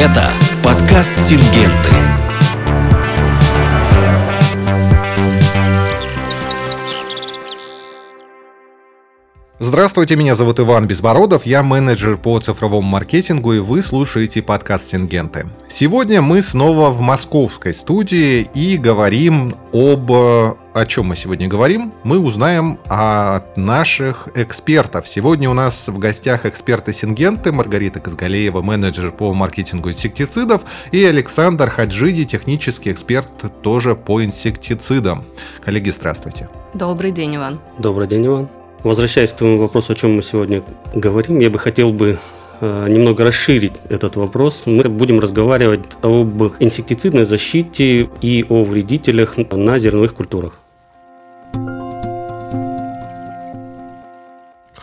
Это подкаст «Сингенты». Здравствуйте, меня зовут Иван Безбородов, я менеджер по цифровому маркетингу, и вы слушаете подкаст «Сингенты». Сегодня мы снова в московской студии и говорим об... О чем мы сегодня говорим? Мы узнаем от наших экспертов. Сегодня у нас в гостях эксперты Сингенты, Маргарита Казгалеева, менеджер по маркетингу инсектицидов, и Александр Хаджиди, технический эксперт тоже по инсектицидам. Коллеги, здравствуйте. Добрый день, Иван. Добрый день, Иван. Возвращаясь к твоему вопросу, о чем мы сегодня говорим, я бы хотел бы э, немного расширить этот вопрос. Мы будем разговаривать об инсектицидной защите и о вредителях на зерновых культурах.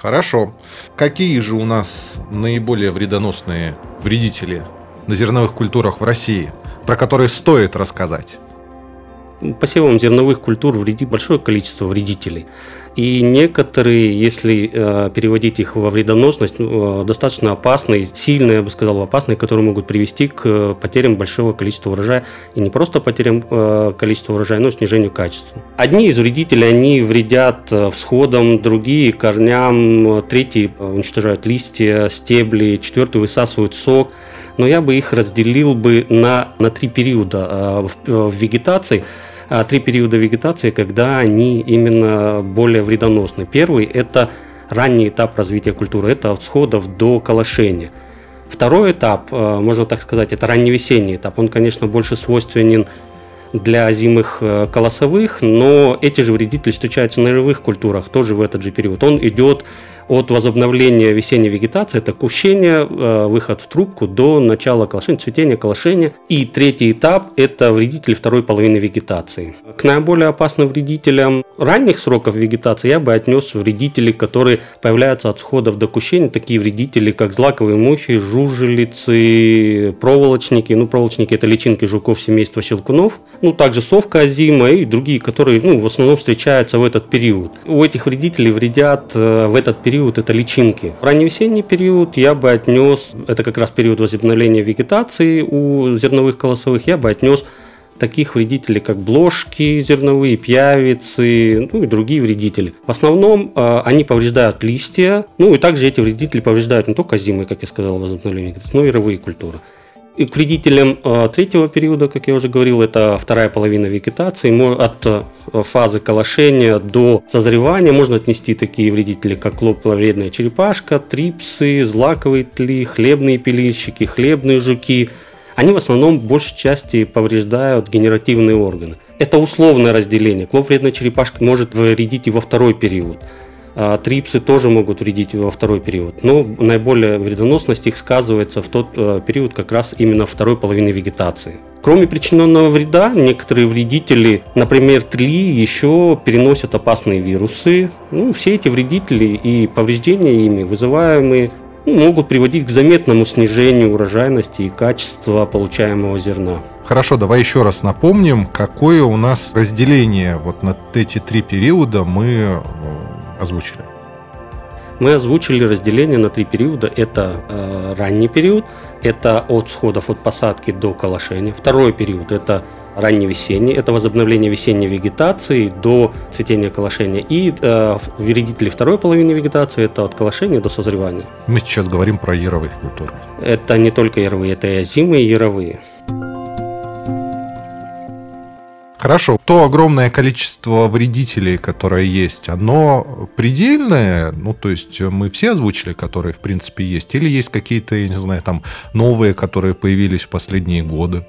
Хорошо. Какие же у нас наиболее вредоносные вредители на зерновых культурах в России, про которые стоит рассказать? Посевам зерновых культур вредит большое количество вредителей. И некоторые, если э, переводить их во вредоносность, э, достаточно опасные, сильные, я бы сказал, опасные, которые могут привести к потерям большого количества урожая. И не просто потерям э, количества урожая, но и снижению качества. Одни из вредителей, они вредят э, всходам, другие корням, третьи уничтожают листья, стебли, четвертые высасывают сок. Но я бы их разделил бы на, на три периода э, в, в вегетации – три периода вегетации, когда они именно более вредоносны. Первый – это ранний этап развития культуры, это от всходов до колошения. Второй этап, а, можно так сказать, это ранневесенний этап. Он, конечно, больше свойственен для озимых э, колосовых, но эти же вредители встречаются на ревых культурах тоже в этот же период. Он идет от возобновления весенней вегетации, это кущение, э, выход в трубку до начала колошения, цветения, колошения. И третий этап – это вредители второй половины вегетации. К наиболее опасным вредителям ранних сроков вегетации я бы отнес вредители, которые появляются от сходов до кущения, такие вредители, как злаковые мухи, жужелицы, проволочники. Ну, проволочники – это личинки жуков семейства щелкунов. Ну, также совка озима и другие, которые ну, в основном встречаются в этот период. У этих вредителей вредят э, в этот период период – это личинки. Ранневесенний период я бы отнес, это как раз период возобновления вегетации у зерновых колосовых, я бы отнес таких вредителей, как бложки зерновые, пьявицы, ну и другие вредители. В основном э, они повреждают листья, ну и также эти вредители повреждают не только зимы, как я сказал, возобновление но и ровые культуры. И к вредителям э, третьего периода, как я уже говорил, это вторая половина вегетации. От э, фазы колошения до созревания можно отнести такие вредители, как клоповредная черепашка, трипсы, злаковые тли, хлебные пилильщики, хлебные жуки. Они в основном большей части повреждают генеративные органы. Это условное разделение. Клоповредная черепашка может вредить и во второй период. А, трипсы тоже могут вредить во второй период, но наиболее вредоносность их сказывается в тот э, период как раз именно второй половины вегетации. Кроме причиненного вреда, некоторые вредители, например, тли, еще переносят опасные вирусы. Ну, все эти вредители и повреждения ими, вызываемые ну, могут приводить к заметному снижению урожайности и качества получаемого зерна. Хорошо, давай еще раз напомним, какое у нас разделение вот на эти три периода мы озвучили? Мы озвучили разделение на три периода. Это э, ранний период, это от сходов от посадки до колошения. Второй период – это ранний весенний, это возобновление весенней вегетации до цветения колошения. И э, вредители второй половины вегетации – это от колошения до созревания. Мы сейчас говорим про яровые культуры. Это не только яровые, это и озимые, и яровые. Хорошо, то огромное количество вредителей, которое есть, оно предельное, ну, то есть мы все озвучили, которые, в принципе, есть, или есть какие-то, я не знаю, там, новые, которые появились в последние годы?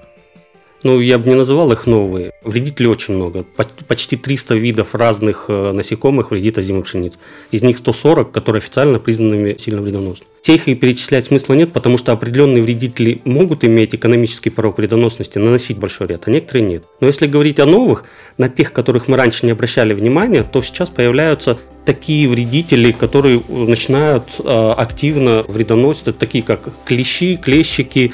Ну, я бы не называл их новые. Вредителей очень много. Почти 300 видов разных э, насекомых вредит озимой пшениц. Из них 140, которые официально признаны сильно вредоносными. Всех их перечислять смысла нет, потому что определенные вредители могут иметь экономический порог вредоносности, наносить большой вред, а некоторые нет. Но если говорить о новых, на тех, которых мы раньше не обращали внимания, то сейчас появляются такие вредители, которые начинают э, активно вредоносить, это такие как клещи, клещики,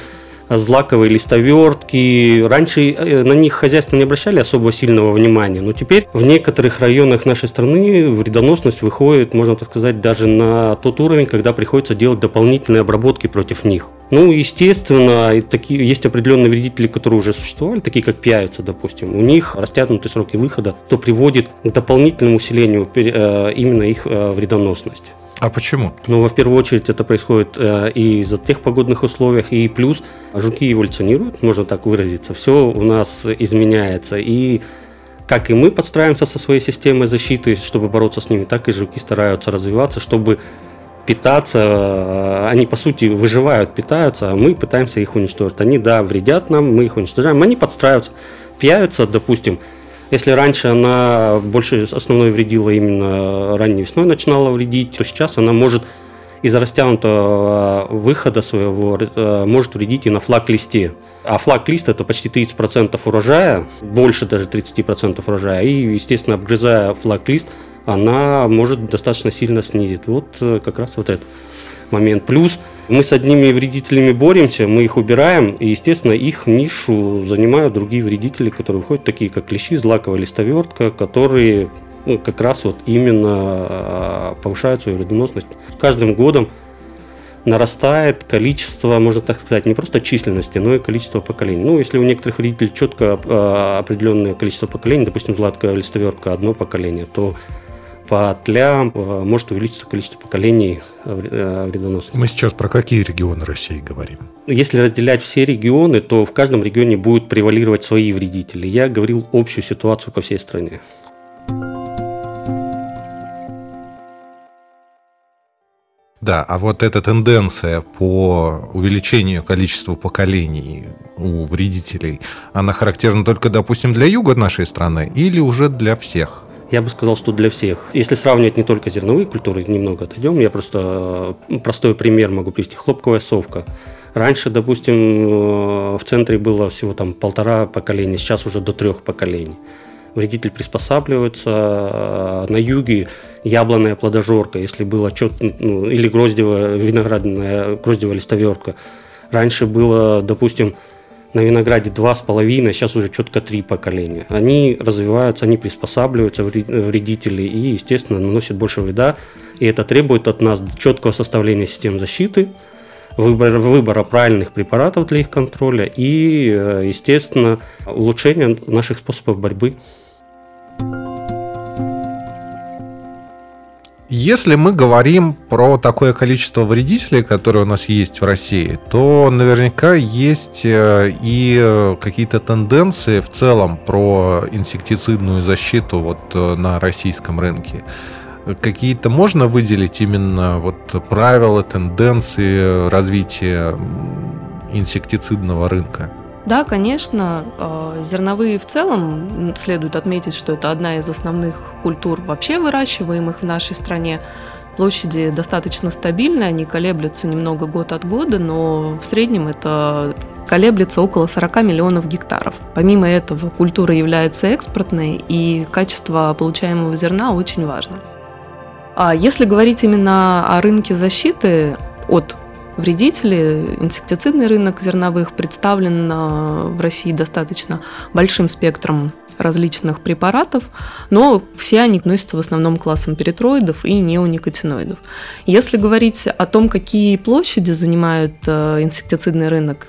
злаковые листовертки. Раньше э, на них хозяйство не обращали особо сильного внимания, но теперь в некоторых районах нашей страны вредоносность выходит, можно так сказать, даже на тот уровень, когда приходится делать дополнительные обработки против них. Ну, естественно, такие, есть определенные вредители, которые уже существовали, такие как пиявица, допустим. У них растянуты сроки выхода, что приводит к дополнительному усилению э, именно их э, вредоносности. А почему? Ну, во первую очередь, это происходит э, и из-за тех погодных условиях, и плюс жуки эволюционируют, можно так выразиться. Все у нас изменяется. И как и мы подстраиваемся со своей системой защиты, чтобы бороться с ними, так и жуки стараются развиваться, чтобы питаться. Э, они, по сути, выживают, питаются, а мы пытаемся их уничтожить. Они, да, вредят нам, мы их уничтожаем. Они подстраиваются. Пьявятся, допустим, если раньше она больше основной вредила именно ранней весной, начинала вредить, то сейчас она может из-за растянутого выхода своего э, может вредить и на флаг-листе. А флаг-лист это почти 30% урожая, больше даже 30% урожая. И, естественно, обгрызая флаг-лист, она может достаточно сильно снизить. Вот э, как раз вот этот момент. Плюс мы с одними вредителями боремся, мы их убираем, и, естественно, их нишу занимают другие вредители, которые выходят, такие как клещи, злаковая листовертка, которые ну, как раз вот именно а, повышают свою вредоносность. С каждым годом нарастает количество, можно так сказать, не просто численности, но и количество поколений. Ну, если у некоторых вредителей четко э, определенное количество поколений, допустим, златковая листовертка одно поколение, то по тлям э, может увеличиться количество поколений э, вредоносных. Мы сейчас про какие регионы России говорим? Если разделять все регионы, то в каждом регионе будут превалировать свои вредители. Я говорил общую ситуацию по всей стране. Да, а вот эта тенденция по увеличению количества поколений у вредителей, она характерна только, допустим, для юга нашей страны или уже для всех? Я бы сказал, что для всех. Если сравнивать не только зерновые культуры, немного отойдем, я просто простой пример могу привести. Хлопковая совка. Раньше, допустим, э, в центре было всего там полтора поколения, сейчас уже до трех поколений. Вредитель приспосабливается. Э, на юге яблонная плодожорка, если было чет, ну, или гроздевая, виноградная гроздевая листовертка. Раньше было, допустим, на винограде два с половиной, сейчас уже четко три поколения. Они развиваются, они приспосабливаются, вредители, и, естественно, наносят больше вреда. И это требует от нас четкого составления систем защиты, выбора, выбора правильных препаратов для их контроля и, э, естественно, улучшения наших способов борьбы. Если мы говорим про такое количество вредителей, которые у нас есть в России, то наверняка есть э, и э, какие-то тенденции в целом про инсектицидную защиту вот э, на российском рынке. Какие-то можно выделить именно вот правила, тенденции развития инсектицидного рынка? Да, конечно, э, зерновые в целом, следует отметить, что это одна из основных культур вообще выращиваемых в нашей стране. Площади достаточно стабильные, они колеблются немного год от года, но в среднем это колеблется около 40 миллионов гектаров. Помимо этого, культура является экспортной, и качество получаемого зерна очень важно. А если говорить именно о рынке защиты от вредители. Инсектицидный рынок зерновых представлен а, в России достаточно большим спектром различных препаратов, но все они относятся в основном к классам перитроидов и неоникотиноидов. Если говорить о том, какие площади занимают а, инсектицидный рынок,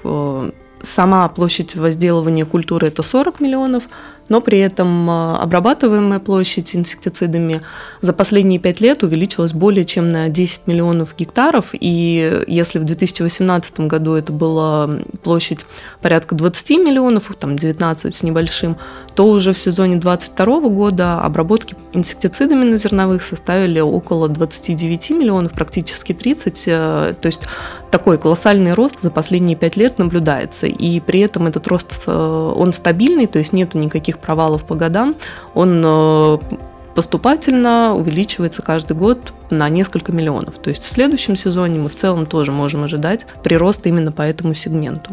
сама площадь возделывания культуры это 40 миллионов, но при этом а, обрабатываемая площадь инсектицидами за последние пять лет увеличилась более чем на 10 миллионов гектаров, и если в 2018 году это была площадь порядка 20 миллионов, там 19 с небольшим, то уже в сезоне 2022 года обработки инсектицидами на зерновых составили около 29 миллионов, практически 30, э, то есть такой колоссальный рост за последние пять лет наблюдается, и при этом этот рост, э, он стабильный, то есть нету никаких никаких провалов по годам, он э, поступательно увеличивается каждый год на несколько миллионов. То есть в следующем сезоне мы в целом тоже можем ожидать прироста именно по этому сегменту.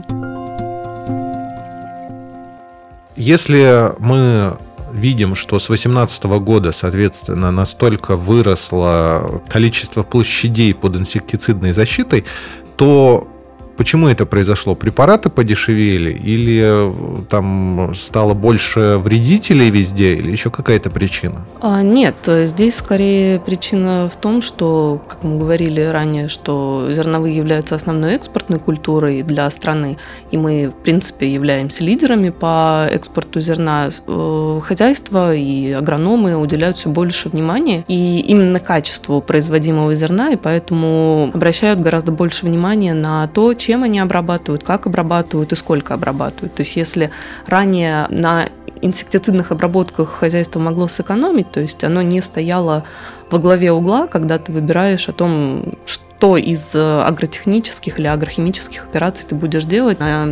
Если мы видим, что с 2018 года, соответственно, настолько выросло количество площадей под инсектицидной защитой, то Почему это произошло? Препараты подешевели или э, там стало больше вредителей везде или еще какая-то причина? А, нет, здесь скорее причина в том, что, как мы говорили ранее, что зерновые являются основной экспортной культурой для страны, и мы, в принципе, являемся лидерами по экспорту зерна. Э, хозяйства и агрономы уделяют все больше внимания и именно качеству производимого зерна, и поэтому обращают гораздо больше внимания на то, чем они обрабатывают, как обрабатывают и сколько обрабатывают. То есть если ранее на инсектицидных обработках хозяйство могло сэкономить, то есть оно не стояло во главе угла, когда ты выбираешь о том, что из э, агротехнических или агрохимических операций ты будешь делать, на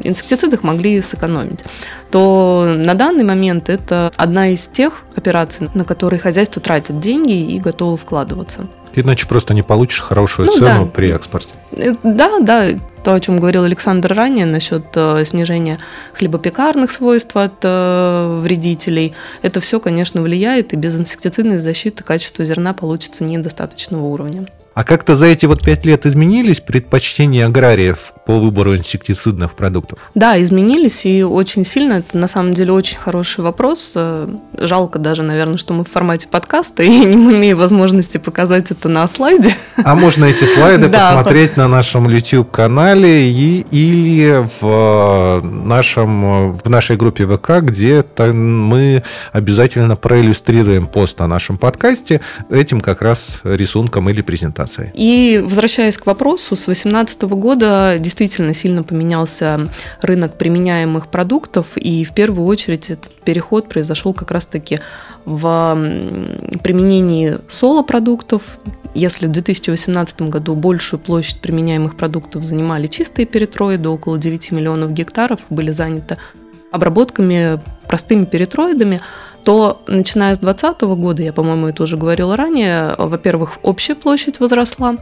инсектицидах могли сэкономить, то на данный момент это одна из тех операций, на которые хозяйство тратит деньги и готово вкладываться. Иначе просто не получишь хорошую ну, цену да. при экспорте. Э, да, да, то, о чем говорил Александр ранее насчет э, снижения хлебопекарных свойств от э, вредителей, это все, конечно, влияет, и без инсектицидной защиты качество зерна получится недостаточного уровня. А как-то за эти вот пять лет изменились предпочтения аграриев по выбору инсектицидных продуктов? Да, изменились и очень сильно. Это на самом деле очень хороший вопрос. Э, жалко даже, наверное, что мы в формате подкаста и не имеем возможности показать это на слайде. А можно эти слайды посмотреть на нашем YouTube-канале или в, нашем, в нашей группе ВК, где мы обязательно проиллюстрируем пост о нашем подкасте этим как раз рисунком или презентацией информацией. И возвращаясь к вопросу, с 2018 года действительно сильно поменялся рынок применяемых продуктов, и в первую очередь этот переход произошел как раз-таки в применении соло-продуктов. Если в 2018 году большую площадь применяемых продуктов занимали чистые перитроиды, около 9 миллионов гектаров были заняты обработками простыми перитроидами, то начиная с 2020 года, я, по-моему, это уже говорила ранее, во-первых, общая площадь возросла,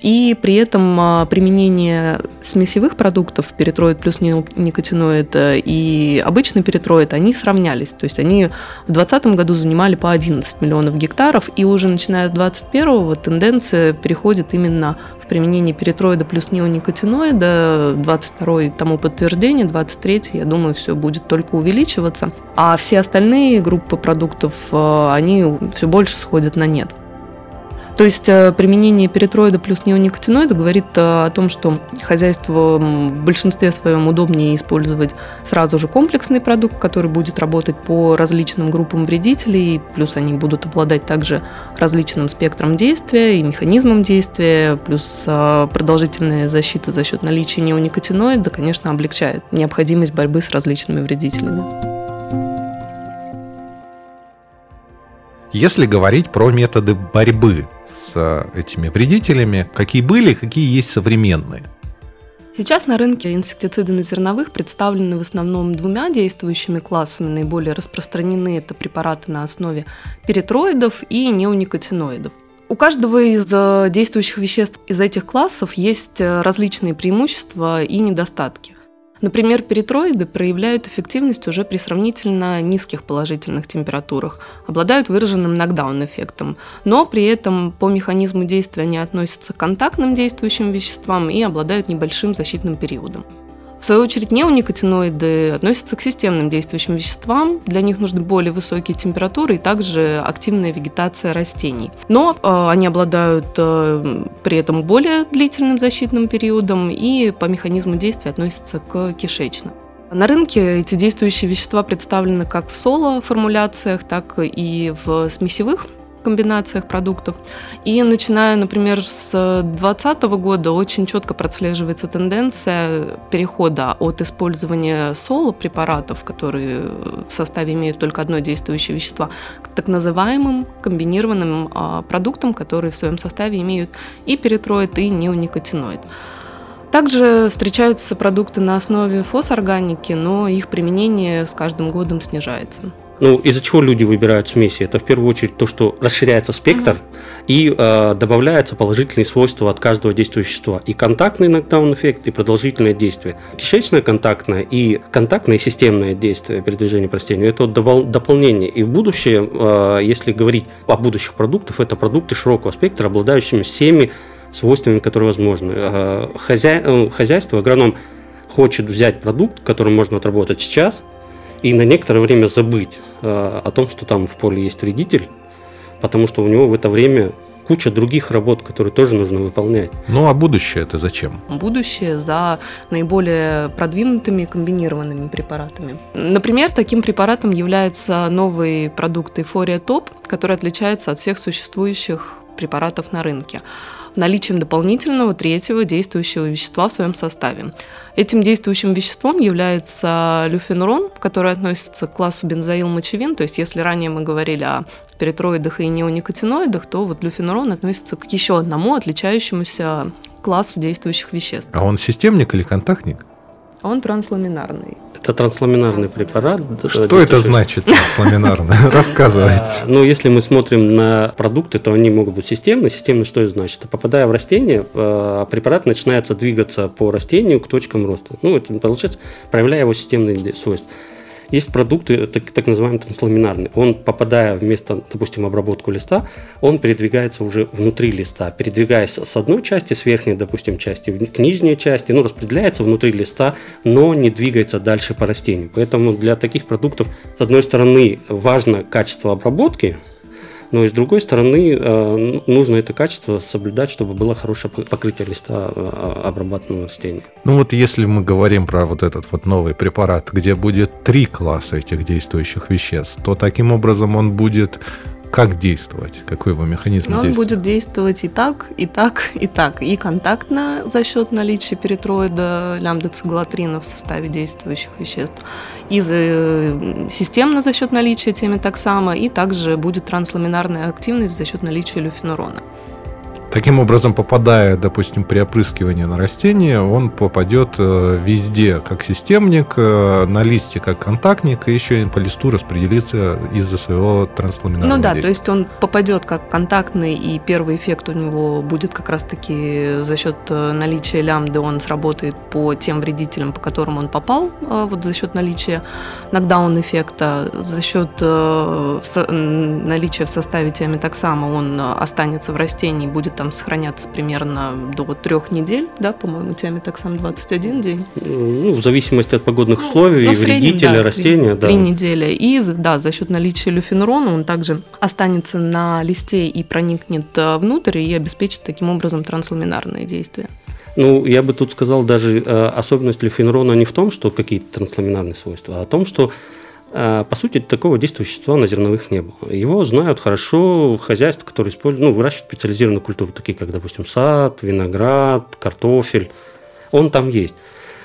и при этом а, применение смесевых продуктов, перитроид плюс никотиноид э, и обычный перитроид, они сравнялись. То есть они в 2020 году занимали по 11 миллионов гектаров, и уже начиная с 2021 тенденция переходит именно в применение перитроида плюс неоникотиноида. 22 тому подтверждение, 23 я думаю, все будет только увеличиваться. А все остальные группы продуктов, э, они все больше сходят на нет. То есть э, применение перитроида плюс неоникотиноида говорит э, о том, что хозяйству в большинстве своем удобнее использовать сразу же комплексный продукт, который будет работать по различным группам вредителей, плюс они будут обладать также различным спектром действия и механизмом действия, плюс продолжительная защита за счет наличия неоникотиноида, конечно, облегчает необходимость борьбы с различными вредителями. Если говорить про методы борьбы с э, этими вредителями, какие были, какие есть современные? Сейчас на рынке инсектициды на зерновых представлены в основном двумя действующими классами. Наиболее распространены это препараты на основе перитроидов и неоникотиноидов. У каждого из э, действующих веществ из этих классов есть э, различные преимущества и недостатки. Например, перитроиды проявляют эффективность уже при сравнительно низких положительных температурах, обладают выраженным нокдаун-эффектом, но при этом по механизму действия они относятся к контактным действующим веществам и обладают небольшим защитным периодом. В свою очередь, неоникотиноиды относятся к системным действующим веществам. Для них нужны более высокие температуры и также активная вегетация растений. Но э, они обладают э, при этом более длительным защитным периодом и по механизму действия относятся к кишечным. На рынке эти действующие вещества представлены как в соло-формуляциях, так и в смесевых комбинациях продуктов. И начиная, например, с 2020 года очень четко прослеживается тенденция перехода от использования соло-препаратов, которые в составе имеют только одно действующее вещество, к так называемым комбинированным а, продуктам, которые в своем составе имеют и перитроид, и неоникотиноид. Также встречаются продукты на основе фосорганики, но их применение с каждым годом снижается. Ну, из-за чего люди выбирают смеси? Это в первую очередь то, что расширяется спектр угу. и э, добавляются положительные свойства от каждого действующего вещества. И контактный нокдаун-эффект, и продолжительное действие. Кишечное контактное и контактное и системное действие передвижения по растению – это вот дополнение. И в будущем, э, если говорить о будущих продуктах, это продукты широкого спектра, обладающими всеми свойствами, которые возможны. Э, хозя... Э, хозяйство, агроном хочет взять продукт, который можно отработать сейчас, и на некоторое время забыть о том, что там в поле есть вредитель, потому что у него в это время куча других работ, которые тоже нужно выполнять. Ну а будущее это зачем? Будущее за наиболее продвинутыми комбинированными препаратами. Например, таким препаратом является новый продукт Эйфория Топ, который отличается от всех существующих препаратов на рынке наличием дополнительного третьего действующего вещества в своем составе. Этим действующим веществом является люфенурон, который относится к классу бензоил-мочевин. То есть, если ранее мы говорили о перитроидах и неоникотиноидах, то вот люфенурон относится к еще одному отличающемуся классу действующих веществ. А он системник или контактник? Он трансламинарный. Это трансламинарный препарат. Что это значит трансламинарный? Рассказывайте. А, ну, если мы смотрим на продукты, то они могут быть системные. Системные что это значит? Попадая в растение, э, препарат начинается двигаться по растению к точкам роста. Ну, это получается, проявляя его системные свойства. Есть продукты, так, так называемые трансламинарные. Он, попадая в место, допустим, обработку листа, он передвигается уже внутри листа, передвигаясь с одной части, с верхней, допустим, части к нижней части, ну, распределяется внутри листа, но не двигается дальше по растению. Поэтому для таких продуктов, с одной стороны, важно качество обработки, но и с другой стороны, э, нужно это качество соблюдать, чтобы было хорошее покрытие листа э, обрабатываемого растения. Ну вот если мы говорим про вот этот вот новый препарат, где будет три класса этих действующих веществ, то таким образом он будет как действовать? Какой его механизм Но действия? Он будет действовать и так, и так, и так. И контактно за счет наличия перитроида лямбда-циглотрина в составе действующих веществ, и за, системно за счет наличия темитоксама, и также будет трансламинарная активность за счет наличия люфенурона. Таким образом, попадая, допустим, при опрыскивании на растение, он попадет э, везде как системник, э, на листе как контактник, и еще и по листу распределится из-за своего трансламинарного Ну да, действия. то есть он попадет как контактный, и первый эффект у него будет как раз-таки за счет э, наличия лямбды, он сработает по тем вредителям, по которым он попал, вот за счет наличия нокдаун-эффекта, за счет наличия в составе тиамитоксама он останется в растении, будет там сохраняться примерно до трех недель, да, по-моему, тиамитоксам 21 день. Ну, в зависимости от погодных ну, условий, ну, вредителя, да, растения. Три, да. недели. И, да, за счет наличия люфенурона он также останется на листе и проникнет э, внутрь и обеспечит таким образом трансламинарное действие. Ну, я бы тут сказал, даже э, особенность люфенурона не в том, что какие-то трансламинарные свойства, а о том, что по сути, такого действующего вещества на зерновых не было. Его знают хорошо хозяйства, которые используют, ну, выращивают специализированную культуру, такие как, допустим, сад, виноград, картофель. Он там есть.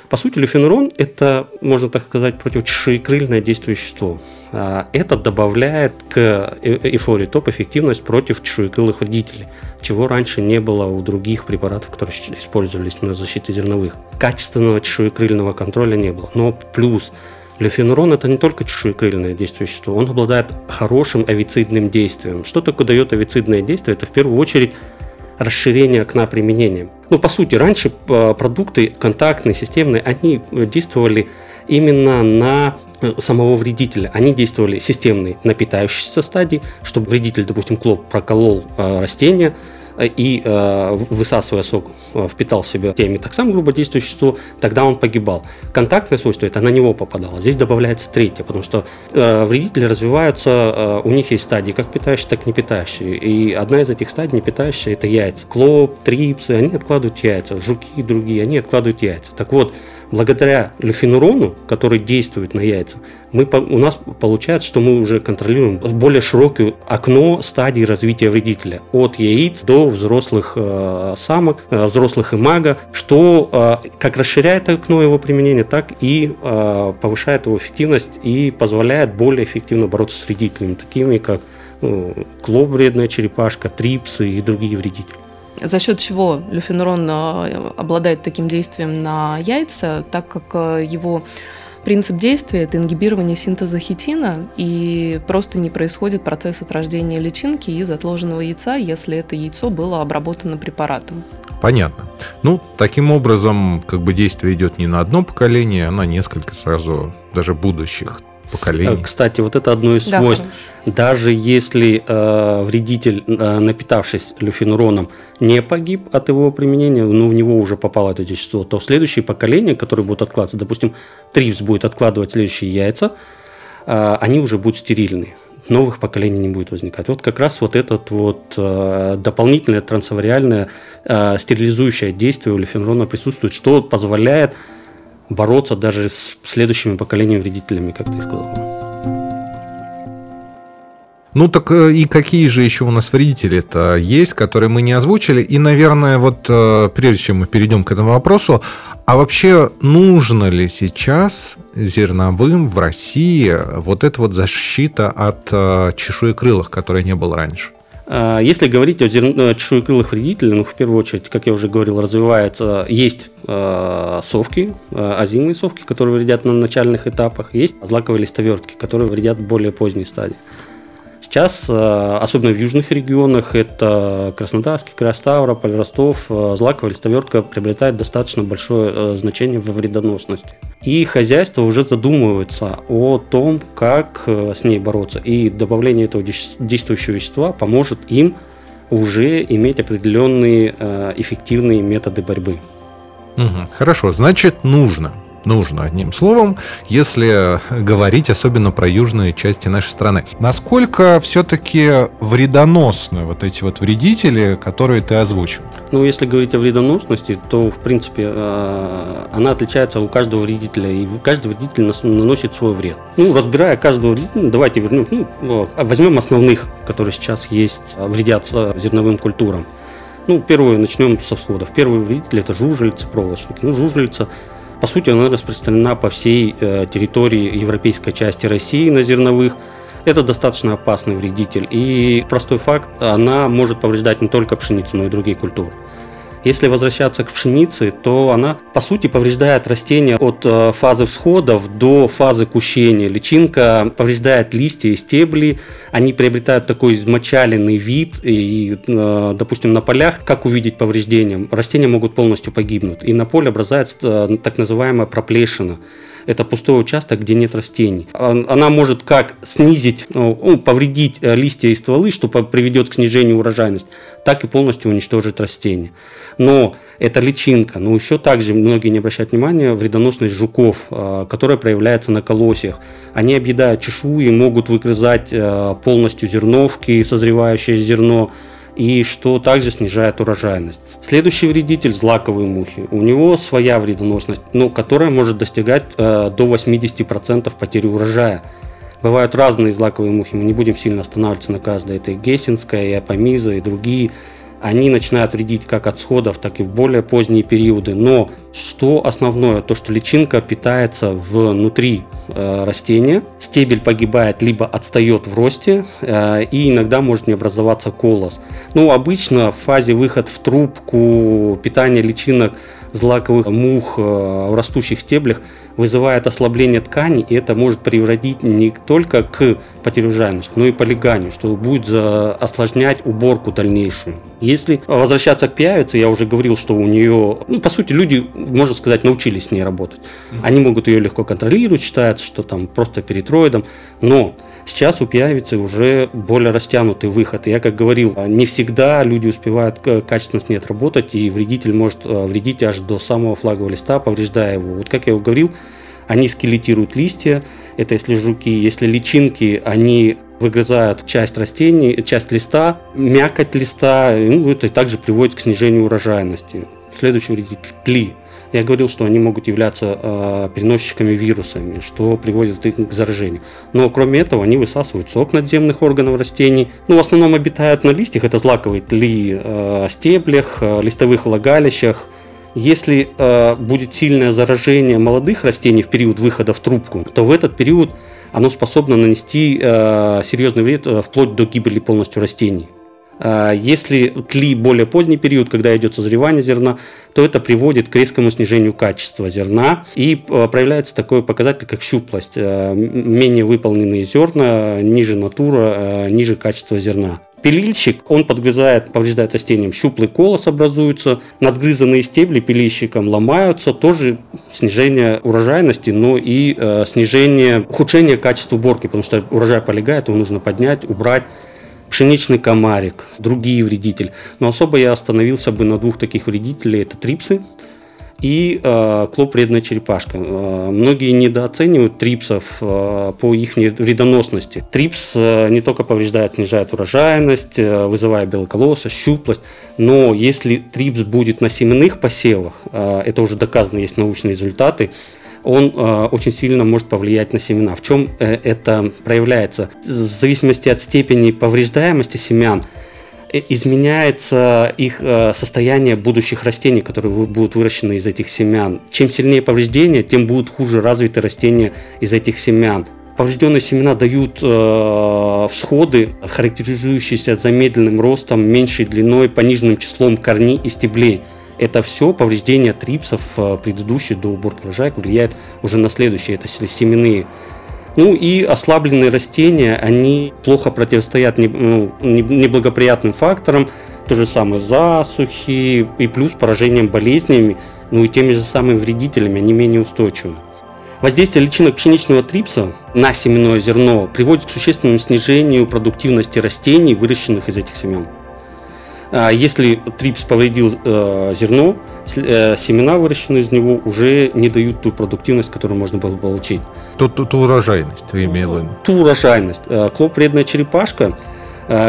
По сути, люфенурон – это, можно так сказать, противочешуекрыльное действующее вещество. А, это добавляет к э, эйфории топ эффективность против чешуекрылых вредителей, чего раньше не было у других препаратов, которые использовались на защите зерновых. Качественного чешуекрыльного контроля не было. Но плюс – Лефенурон – это не только чешуекрыльное действующее вещество, он обладает хорошим авицидным действием. Что такое дает авицидное действие? Это в первую очередь расширение окна применения. Ну, по сути, раньше э, продукты контактные, системные, они действовали именно на э, самого вредителя. Они действовали системные на питающейся стадии, чтобы вредитель, допустим, клоп проколол э, растение, и э, высасывая сок, э, впитал в себя тиамитоксам, грубо действующее вещество, тогда он погибал. Контактное свойство это на него попадало. Здесь добавляется третье, потому что э, вредители развиваются, э, у них есть стадии, как питающие, так и не питающие. И одна из этих стадий не питающая это яйца. Клоп, трипсы, они откладывают яйца, жуки и другие, они откладывают яйца. Так вот, благодаря люфенурону, который действует на яйца, мы, у нас получается, что мы уже контролируем более широкое окно стадии развития вредителя. От яиц до взрослых э, самок, э, взрослых имага, что э, как расширяет окно его применения, так и э, повышает его эффективность и позволяет более эффективно бороться с вредителями, такими как ну, клоп вредная черепашка, трипсы и другие вредители за счет чего люфенурон э, обладает таким действием на яйца, так как э, его принцип действия – это ингибирование синтеза хитина, и просто не происходит процесс отрождения личинки из отложенного яйца, если это яйцо было обработано препаратом. Понятно. Ну, таким образом, как бы действие идет не на одно поколение, а на несколько сразу, даже будущих поколений. Кстати, вот это одно из Да, свойств. хорошо. Даже если э, вредитель, э, напитавшись люфенуроном, не погиб от его применения, но в него уже попало это вещество, то следующие поколения, которые будут откладываться, допустим, трипс будет откладывать следующие яйца, э, они уже будут стерильны. Новых поколений не будет возникать. Вот как раз вот это вот э, дополнительное трансавариальное э, стерилизующее действие у люфенурона присутствует, что позволяет бороться даже с следующими поколениями вредителями, как ты сказал. Ну так э, и какие же еще у нас вредители-то есть, которые мы не озвучили? И, наверное, вот э, прежде чем мы перейдем к этому вопросу, а вообще нужно ли сейчас зерновым в России вот эта вот защита от э, чешуекрылых, которой не было раньше? А, Если говорить о зер... э, чешуекрылых вредителях, ну, в первую очередь, как я уже говорил, развивается, есть э, совки, э, озимые совки, которые вредят на начальных этапах, есть злаковые листовертки, которые вредят более поздней стадии. Сейчас, э, особенно в южных регионах, это Краснодарский край, Ставрополь, Ростов, э, злаковая листовертка приобретает достаточно большое э, значение во вредоносности. И хозяйство уже задумывается о том, как с ней бороться. И добавление этого действующего вещества поможет им уже иметь определенные эффективные методы борьбы. Мгм. Хорошо, значит, нужно. Нужно, одним словом, если говорить особенно про южные части нашей страны. Насколько все-таки вредоносны вот эти вот вредители, которые ты озвучил? Ну, если говорить о вредоносности, то, в принципе, э, она отличается у каждого вредителя, и каждый вредитель наносит свой вред. Ну, разбирая каждого вредителя, давайте вернем, ну, э, возьмем основных, которые сейчас есть, э, вредят э, зерновым культурам. Ну, первое, начнем со всходов. Первый вредитель – это жужелицы, проволочники. Ну, жужелица, по сути, она распространена по всей э, территории европейской части России на зерновых. Это достаточно опасный вредитель. И простой факт, она может повреждать не только пшеницу, но и другие культуры. Если возвращаться к пшенице, то она, по сути, повреждает растения от э, фазы всходов до фазы кущения. Личинка повреждает листья и стебли, они приобретают такой измочаленный вид, и, э, допустим, на полях, как увидеть повреждения? Растения могут полностью погибнуть, и на поле образуется э, так называемая проплешина. Это пустой участок, где нет растений. Он- Она может как снизить, ну, ну, повредить э, листья и стволы, что приведет к снижению урожайности, так и полностью уничтожить растения. Но это личинка. Но еще также многие не обращают внимания вредоносность жуков, э, которая проявляется на колосьях. Они объедают чешуи, могут выгрызать э, полностью зерновки, созревающее зерно, и что также снижает урожайность. Следующий вредитель – злаковые мухи. У него своя вредоносность, но которая может достигать э, до 80% потери урожая. Бывают разные злаковые мухи, мы не будем сильно останавливаться на каждой. Это и гессенская, и апомиза, и другие. Они начинают вредить как от сходов, так и в более поздние периоды. Но что основное? То, что личинка питается внутри э, растения, стебель погибает, либо отстает в росте, э, и иногда может не образоваться колос. Ну, обычно в фазе выход в трубку питание личинок злаковых мух э, в растущих стеблях вызывает ослабление ткани, и это может приводить не только к потере урожайности, но и полиганию, что будет осложнять уборку дальнейшую. Если возвращаться к пиявице, я уже говорил, что у нее, ну, по сути, люди, можно сказать, научились с ней работать. Они могут ее легко контролировать, считается, что там просто перитроидом, но Сейчас у пиявицы уже более растянутый выход. И Я как говорил, не всегда люди успевают к- качественно с ней отработать, и вредитель может э, вредить аж до самого флагового листа, повреждая его. Вот как я говорил, они скелетируют листья, это если жуки, если личинки, они выгрызают часть растений, часть листа, мякоть листа, ну, это также приводит к снижению урожайности. Следующий вредитель – тли. Я говорил, что они могут являться э, переносчиками вирусами, что приводит их к заражению. Но кроме этого, они высасывают сок надземных органов растений. Ну, в основном обитают на листьях, это злаковые тли, э, стеблях, э, листовых влагалищах. Если э, будет сильное заражение молодых растений в период выхода в трубку, то в этот период оно способно нанести э, серьезный вред э, вплоть до гибели полностью растений. А Если тли более поздний период, когда идет созревание зерна, то это приводит к резкому снижению качества зерна и э, проявляется такой показатель, как щуплость. М- Менее выполненные зерна, ниже натура, ниже качество зерна. Пилильщик, он подгрызает, повреждает растениям щуплый колос образуется, надгрызанные стебли пилильщиком ломаются, тоже снижение урожайности, но и э, снижение, ухудшение качества уборки, потому что урожай полегает, его нужно поднять, убрать пшеничный комарик, другие вредители. Но особо я остановился бы на двух таких вредителей. Это трипсы, и э, клоп вредная черепашка. Э, многие недооценивают трипсов э, по их вредоносности. Трипс э, не только повреждает, снижает урожайность, э, вызывая белоколосость, щуплость, но если трипс будет на семенных посевах, э, это уже доказано, есть научные результаты, он э, очень сильно может повлиять на семена. В чем э, это проявляется? В зависимости от степени повреждаемости семян, Э, изменяется их состояние будущих растений, которые будут выращены из этих семян. Чем сильнее повреждения, тем будут хуже развиты растения из этих семян. Поврежденные семена дают э, всходы, характеризующиеся замедленным ростом, меньшей длиной, пониженным числом корней и стеблей. Это все повреждения трипсов, э, предыдущие до уборки урожая, влияет уже на следующие, это семенные ну и ослабленные растения, они плохо противостоят ну, неблагоприятным факторам, то же самое засухи и плюс поражением болезнями, ну и теми же самыми вредителями, они менее устойчивы. Воздействие личинок пшеничного трипса на семенное зерно приводит к существенному снижению продуктивности растений, выращенных из этих семян. А если трипс повредил э, зерно, э, семена, выращенные из него, уже не дают ту продуктивность, которую можно было получить. Ту, ту, ту урожайность ты имел в виду? Ту урожайность. Э, клоп вредная черепашка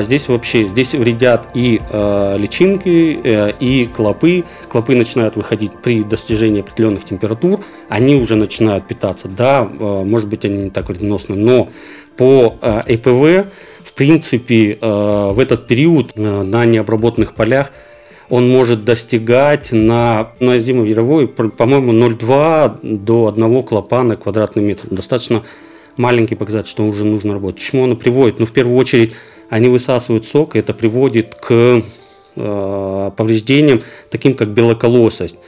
Здесь вообще, здесь вредят и э, личинки, э, и клопы. Клопы начинают выходить при достижении определенных температур. Они уже начинают питаться. Да, э, может быть, они не так вредоносны, но по э, ЭПВ принципе, э, в этот период э, на необработанных полях он может достигать на, на зимовьеровой, по-моему, 0,2 до 1 клопа на квадратный метр. Достаточно маленький показатель, что уже нужно работать. Чему оно приводит? Ну, в первую очередь, они высасывают сок, и это приводит к э, повреждениям, таким как белоколосость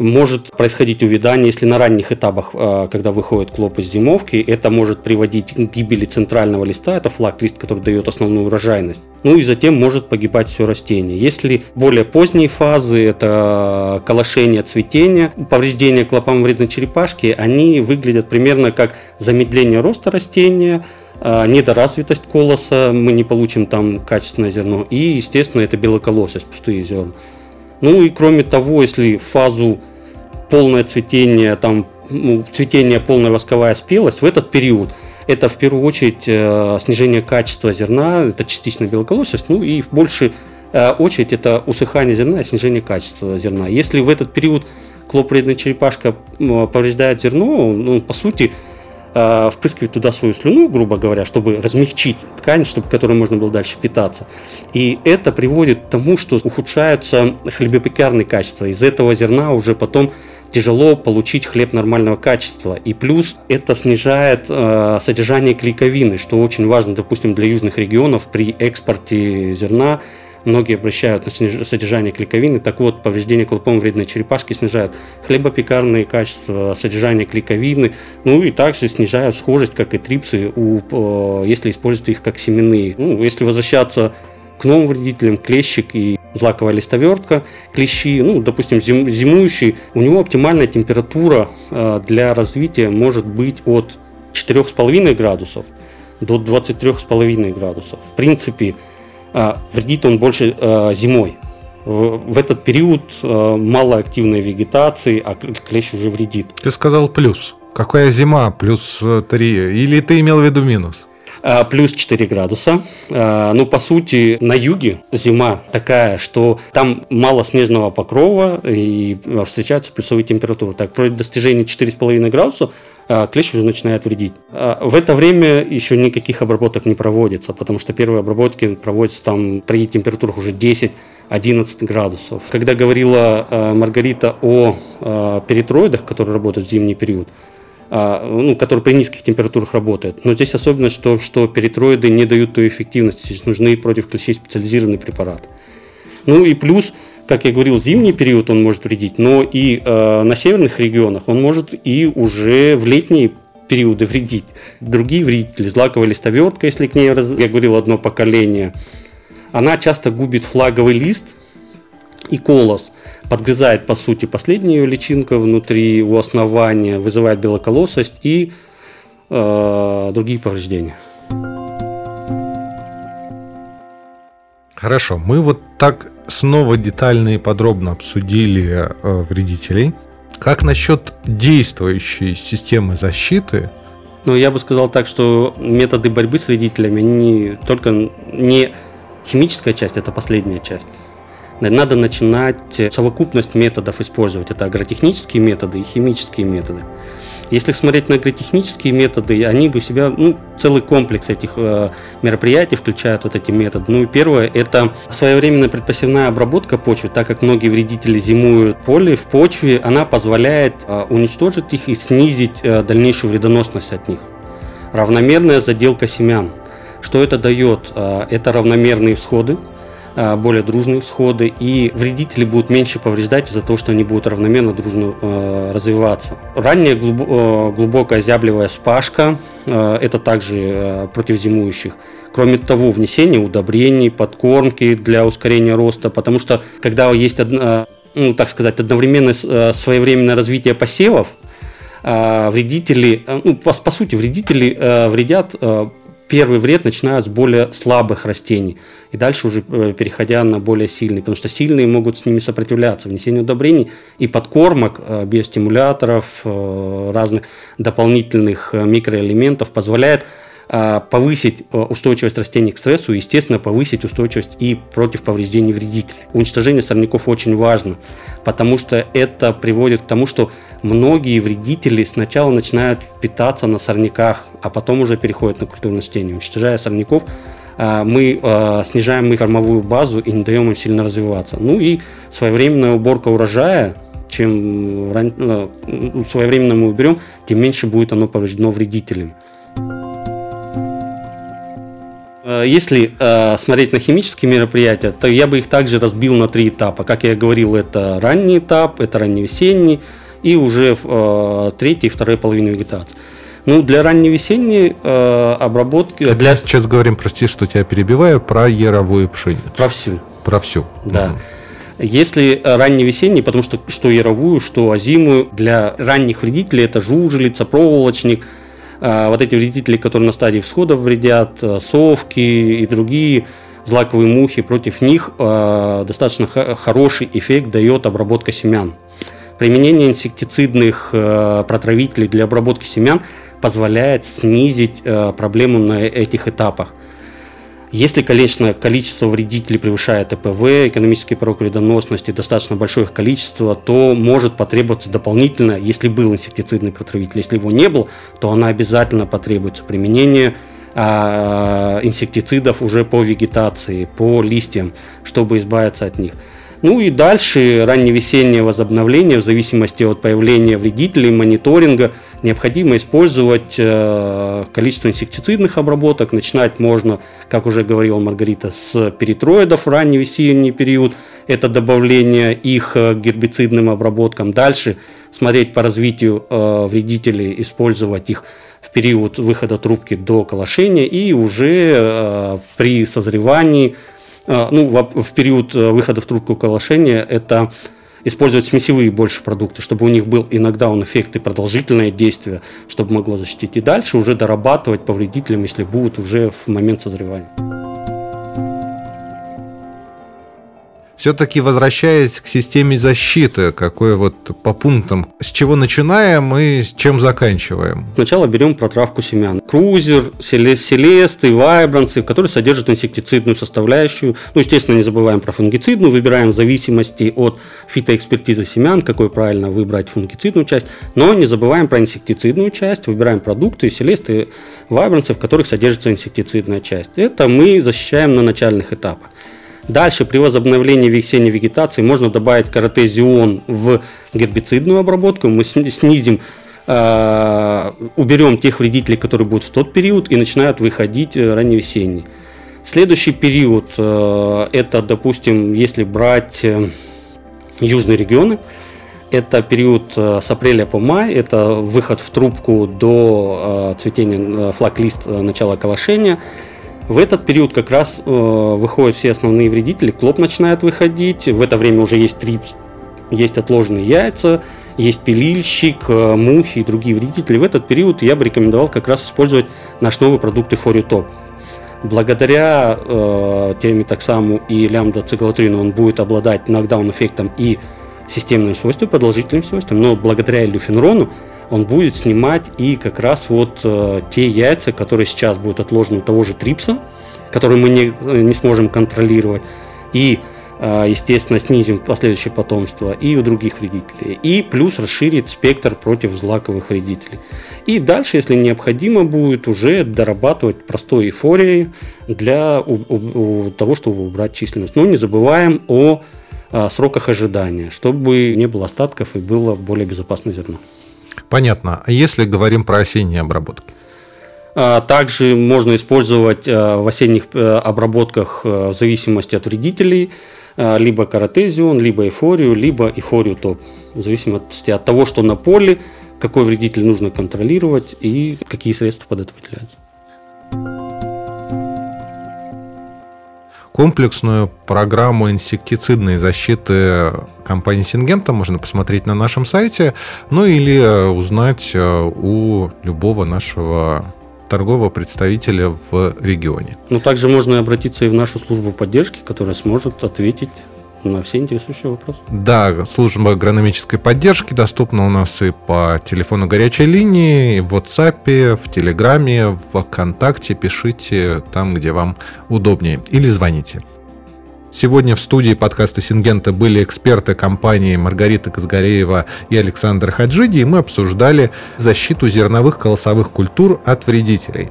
может происходить увядание, если на ранних этапах, а, когда выходит клоп из зимовки, это может приводить к гибели центрального листа, это флаг-лист, который дает основную урожайность. Ну и затем может погибать все растение. Если более поздние фазы, это колошение цветения, повреждение клопам вредной черепашки, они выглядят примерно как замедление роста растения, а, недоразвитость колоса, мы не получим там качественное зерно, и, естественно, это белоколосость, пустые зерна. Ну и кроме того, если фазу полное цветение, там, ну, цветение, полная восковая спелость в этот период это в первую очередь э, снижение качества зерна, это частично белоколосость, ну и в большей э, очередь это усыхание зерна и снижение качества зерна. Если в этот период клопредная черепашка повреждает зерно, ну, по сути, э, впрыскивает туда свою слюну, грубо говоря, чтобы размягчить ткань, чтобы которой можно было дальше питаться. И это приводит к тому, что ухудшаются хлебопекарные качества. Из этого зерна уже потом тяжело получить хлеб нормального качества. И плюс это снижает э, содержание клейковины, что очень важно, допустим, для южных регионов при экспорте зерна. Многие обращают на содержание клейковины. Так вот, повреждение клопом вредной черепашки снижает хлебопекарные качества, содержание клейковины. Ну и также снижают схожесть, как и трипсы, у, э, если использовать их как семенные. Ну, если возвращаться к новым вредителям, клещик и злаковая листовертка, клещи, ну, допустим, зим, зимующий, у него оптимальная температура э, для развития может быть от 4,5 градусов до 23,5 градусов. В принципе, вредит он больше э, зимой. В, этот период э, малоактивной вегетации, а клещ уже вредит. Ты сказал плюс. Какая зима? Плюс 3. Или ты имел в виду минус? А, плюс 4 градуса. А, ну, по сути, на юге зима такая, что там мало снежного покрова и встречаются плюсовые температуры. Так, при достижении 4,5 градуса а, клещ уже начинает вредить. В это время еще никаких обработок не проводится, потому что первые обработки проводятся там при температурах уже 10 11 градусов. Когда говорила Маргарита о перитроидах, которые работают в зимний период, ну, который при низких температурах работает. Но здесь особенность, что, что перитроиды не дают той эффективности, здесь нужны против клещей специализированный препарат. Ну и плюс, как я говорил, зимний период он может вредить, но и э, на северных регионах он может и уже в летние периоды вредить. Другие вредители, злаковая листовертка, если к ней, я говорил, одно поколение, она часто губит флаговый лист и колос, подгрызает, по сути, последнюю личинку внутри у основания, вызывает белоколосость и э, другие повреждения. Хорошо, мы вот так снова детально и подробно обсудили э, вредителей. Как насчет действующей системы защиты? Ну, я бы сказал так, что методы борьбы с вредителями, они только не химическая часть, это последняя часть. Надо начинать совокупность методов использовать. Это агротехнические методы и химические методы. Если смотреть на агротехнические методы, они бы в себя, ну, целый комплекс этих э, мероприятий включают вот эти методы. Ну и первое – это своевременная предпосевная обработка почвы, так как многие вредители зимуют поле в почве, она позволяет э, уничтожить их и снизить э, дальнейшую вредоносность от них. Равномерная заделка семян. Что это дает? Э, это равномерные всходы, более дружные всходы, и вредители будут меньше повреждать из-за того, что они будут равномерно дружно э, развиваться. Ранняя э, глубокая зяблевая вспашка э, это также э, против зимующих. Кроме того, внесение удобрений, подкормки для ускорения роста, потому что когда есть, э, ну, так сказать, одновременное э, своевременное развитие посевов, э, вредители, э, ну, по, по сути, вредители э, вредят первый вред начинают с более слабых растений. И дальше уже э, переходя на более сильные. Потому что сильные могут с ними сопротивляться. Внесение удобрений и подкормок, э, биостимуляторов, э, разных дополнительных микроэлементов позволяет повысить э, устойчивость растений к стрессу и, естественно, повысить устойчивость и против повреждений вредителей. Уничтожение сорняков очень важно, потому что это приводит к тому, что многие вредители сначала начинают питаться на сорняках, а потом уже переходят на культурное растение. Уничтожая сорняков, а, мы э, снижаем их кормовую базу и не даем им сильно развиваться. Ну и своевременная уборка урожая, чем э, своевременно мы уберем, тем меньше будет оно повреждено вредителем. Если э, смотреть на химические мероприятия, то я бы их также разбил на три этапа. Как я говорил, это ранний этап, это ранневесенний и уже э, третий и второй половины вегетации. Ну, для ранневесенней э, обработки... Это для... Сейчас говорим, прости, что тебя перебиваю, про яровую пшеницу. Про всю. Про всю. Да. Угу. Если ранневесенний, потому что что яровую, что озимую, для ранних вредителей это жужелица, проволочник – вот эти вредители, которые на стадии всходов вредят, э, совки и другие злаковые мухи, против них э, достаточно хороший эффект дает обработка семян. Применение инсектицидных э, протравителей для обработки семян позволяет снизить проблему на этих этапах. Если, конечно, количество вредителей превышает ЭПВ, экономический порог вредоносности, достаточно большое их количество, то может потребоваться дополнительно, если был инсектицидный протравитель. Если его не было, то она обязательно потребуется применение а, инсектицидов уже по вегетации, по листьям, чтобы избавиться от них. Ну и дальше ранневесеннее возобновление в зависимости от появления вредителей, мониторинга. Необходимо использовать э, количество инсектицидных обработок. Начинать можно, как уже говорила Маргарита, с перитроидов в ранневесенний период. Это добавление их к гербицидным обработкам. Дальше смотреть по развитию э, вредителей, использовать их в период выхода трубки до колошения и уже э, при созревании ну, в период э, выхода в трубку калашения это использовать смесевые больше продукты, чтобы у них был иногда он эффект и продолжительное действие, чтобы могло защитить. И дальше уже дорабатывать повредителям, если будут уже в момент созревания. Все-таки возвращаясь к системе защиты, какой вот по пунктам, с чего начинаем и с чем заканчиваем? Сначала берем протравку семян. Крузер, селесты, вайбранцы, которые содержат инсектицидную составляющую. Ну, естественно, не забываем про фунгицидную, выбираем в зависимости от фитоэкспертизы семян, какой правильно выбрать фунгицидную часть. Но не забываем про инсектицидную часть, выбираем продукты, селесты, вайбранцы, в которых содержится инсектицидная часть. Это мы защищаем на начальных этапах. Дальше при возобновлении весенней вегетации можно добавить каротезион в гербицидную обработку. Мы снизим э, уберем тех вредителей, которые будут в тот период и начинают выходить э, ранневесенний. Следующий период э, это, допустим, если брать южные регионы, это период с апреля по май, это выход в трубку до цветения флаг-лист начала колошения – В этот период как раз э, выходят все основные вредители, клоп начинает выходить, в это время уже есть трипс, есть отложенные яйца, есть пилильщик, э, мухи и другие вредители. В этот период я бы рекомендовал как раз использовать наш новый продукт Эфорио Топ. Благодаря э, тиамитоксаму и лямбда-циклотрину он будет обладать нокдаун-эффектом и системным свойством, продолжительным свойством, но благодаря люфенрону он будет снимать и как раз вот э, те яйца, которые сейчас будут отложены у того же трипса, которые мы не, не сможем контролировать, и, э, естественно, снизим последующее потомство и у других вредителей, и плюс расширит спектр против злаковых вредителей. И дальше, если необходимо будет, уже дорабатывать простой эйфорией для у, у, у того, чтобы убрать численность. Но не забываем о сроках ожидания, чтобы не было остатков и было более безопасное зерно. Понятно. А если говорим про осенние обработки? А, также можно использовать а, в осенних э, обработках э, в зависимости от вредителей либо каратезион, либо эйфорию, либо эйфорию топ. В зависимости от того, что на поле, какой вредитель нужно контролировать и какие средства под Комплексную программу инсектицидной защиты компании Сингента можно посмотреть на нашем сайте, ну или э, узнать э, у любого нашего торгового представителя в регионе. Ну, также можно обратиться и в нашу службу поддержки, которая сможет ответить на все интересующие вопросы. Да, служба агрономической поддержки доступна у нас и по телефону горячей линии, и в WhatsApp, в Телеграме, в ВКонтакте. Пишите там, где вам удобнее. Или звоните. Сегодня в студии подкаста Сингента были эксперты компании Маргарита Казгареева и Александр Хаджиди, и мы обсуждали защиту зерновых колосовых культур от вредителей.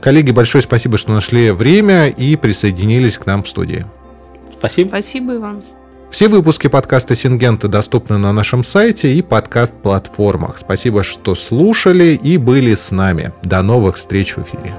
Коллеги, большое спасибо, что нашли время и присоединились к нам в студии. Спасибо. Спасибо, Иван. Все выпуски подкаста Сингента доступны на нашем сайте и подкаст-платформах. Спасибо, что слушали и были с нами. До новых встреч в эфире.